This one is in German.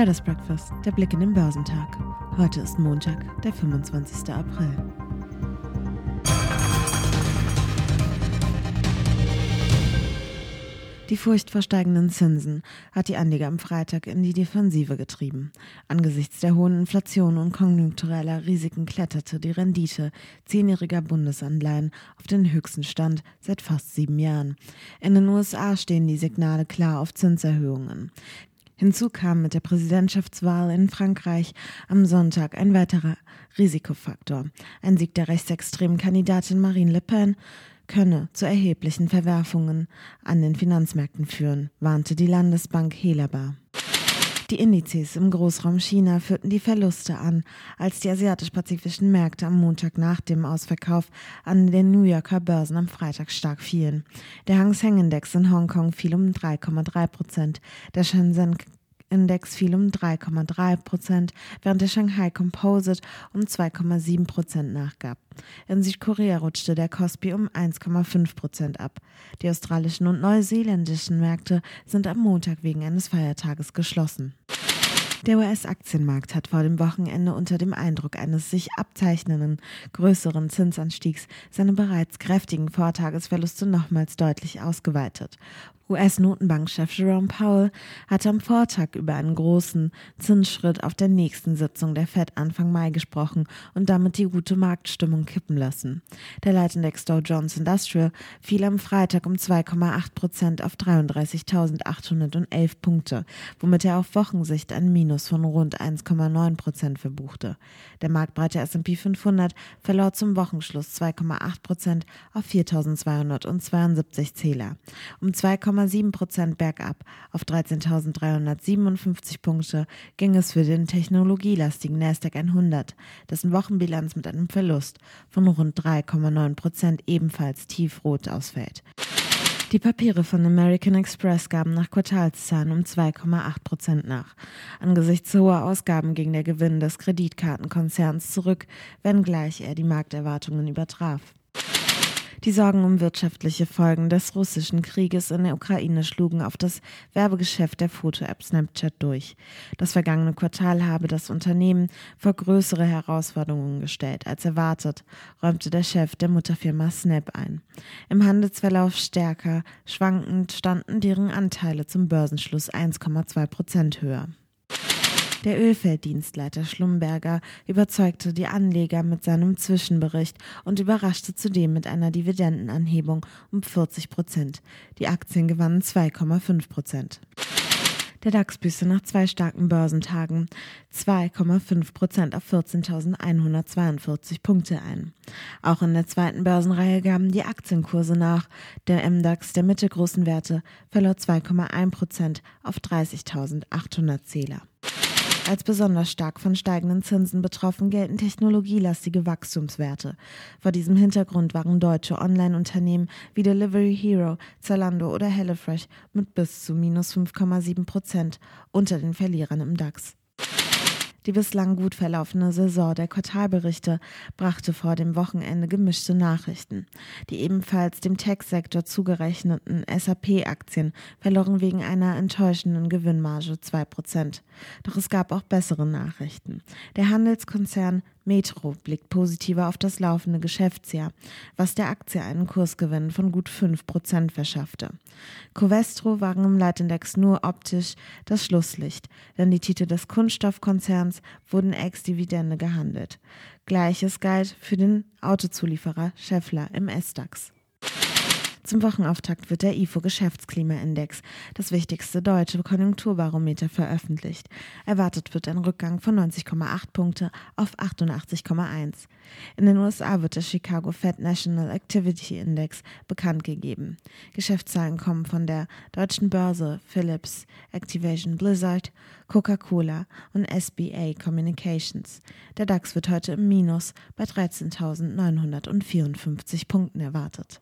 Traders Breakfast, der Blick in den Börsentag. Heute ist Montag, der 25. April. Die Furcht vor steigenden Zinsen hat die Anleger am Freitag in die Defensive getrieben. Angesichts der hohen Inflation und konjunktureller Risiken kletterte die Rendite zehnjähriger Bundesanleihen auf den höchsten Stand seit fast sieben Jahren. In den USA stehen die Signale klar auf Zinserhöhungen. Hinzu kam mit der Präsidentschaftswahl in Frankreich am Sonntag ein weiterer Risikofaktor. Ein Sieg der rechtsextremen Kandidatin Marine Le Pen könne zu erheblichen Verwerfungen an den Finanzmärkten führen, warnte die Landesbank Helaba. Die Indizes im Großraum China führten die Verluste an, als die asiatisch-pazifischen Märkte am Montag nach dem Ausverkauf an den New Yorker Börsen am Freitag stark fielen. Der Hang Seng Index in Hongkong fiel um 3,3 Prozent, der Shenzhen Index fiel um 3,3 Prozent, während der Shanghai Composite um 2,7 Prozent nachgab. In Südkorea rutschte der Kospi um 1,5 Prozent ab. Die australischen und neuseeländischen Märkte sind am Montag wegen eines Feiertages geschlossen. Der US-Aktienmarkt hat vor dem Wochenende unter dem Eindruck eines sich abzeichnenden größeren Zinsanstiegs seine bereits kräftigen Vortagesverluste nochmals deutlich ausgeweitet. US-Notenbankchef Jerome Powell hatte am Vortag über einen großen Zinsschritt auf der nächsten Sitzung der Fed Anfang Mai gesprochen und damit die gute Marktstimmung kippen lassen. Der Leitindex Dow Jones Industrial fiel am Freitag um 2,8 Prozent auf 33.811 Punkte, womit er auf Wochensicht ein Minus von rund 1,9 Prozent verbuchte. Der marktbreite S&P 500 verlor zum Wochenschluss 2,8 Prozent auf 4.272 Zähler. Um 2, 0,7 Prozent bergab auf 13.357 Punkte ging es für den technologielastigen Nasdaq 100, dessen Wochenbilanz mit einem Verlust von rund 3,9 Prozent ebenfalls tiefrot ausfällt. Die Papiere von American Express gaben nach Quartalszahlen um 2,8 Prozent nach. Angesichts hoher Ausgaben ging der Gewinn des Kreditkartenkonzerns zurück, wenngleich er die Markterwartungen übertraf. Die Sorgen um wirtschaftliche Folgen des russischen Krieges in der Ukraine schlugen auf das Werbegeschäft der Foto-App Snapchat durch. Das vergangene Quartal habe das Unternehmen vor größere Herausforderungen gestellt als erwartet, räumte der Chef der Mutterfirma Snap ein. Im Handelsverlauf stärker schwankend standen deren Anteile zum Börsenschluss 1,2 Prozent höher. Der Ölfelddienstleiter Schlumberger überzeugte die Anleger mit seinem Zwischenbericht und überraschte zudem mit einer Dividendenanhebung um 40 Prozent. Die Aktien gewannen 2,5 Prozent. Der DAX büßte nach zwei starken Börsentagen 2,5 Prozent auf 14.142 Punkte ein. Auch in der zweiten Börsenreihe gaben die Aktienkurse nach. Der MDAX der mittelgroßen Werte verlor 2,1 Prozent auf 30.800 Zähler. Als besonders stark von steigenden Zinsen betroffen gelten technologielastige Wachstumswerte. Vor diesem Hintergrund waren deutsche Online-Unternehmen wie Delivery Hero, Zalando oder HelloFresh mit bis zu minus 5,7 Prozent unter den Verlierern im DAX. Die bislang gut verlaufene Saison der Quartalberichte brachte vor dem Wochenende gemischte Nachrichten. Die ebenfalls dem Tech-Sektor zugerechneten SAP-Aktien verloren wegen einer enttäuschenden Gewinnmarge 2%. Doch es gab auch bessere Nachrichten. Der Handelskonzern Metro blickt positiver auf das laufende Geschäftsjahr, was der Aktie einen Kursgewinn von gut 5% verschaffte. Covestro waren im Leitindex nur optisch das Schlusslicht, denn die Titel des Kunststoffkonzerns wurden ex-Dividende gehandelt. Gleiches galt für den Autozulieferer Scheffler im S-DAX. Zum Wochenauftakt wird der IFO Geschäftsklimaindex, das wichtigste deutsche Konjunkturbarometer, veröffentlicht. Erwartet wird ein Rückgang von 90,8 Punkte auf 88,1. In den USA wird der Chicago Fed National Activity Index bekannt gegeben. Geschäftszahlen kommen von der deutschen Börse Philips, Activation Blizzard, Coca-Cola und SBA Communications. Der DAX wird heute im Minus bei 13.954 Punkten erwartet.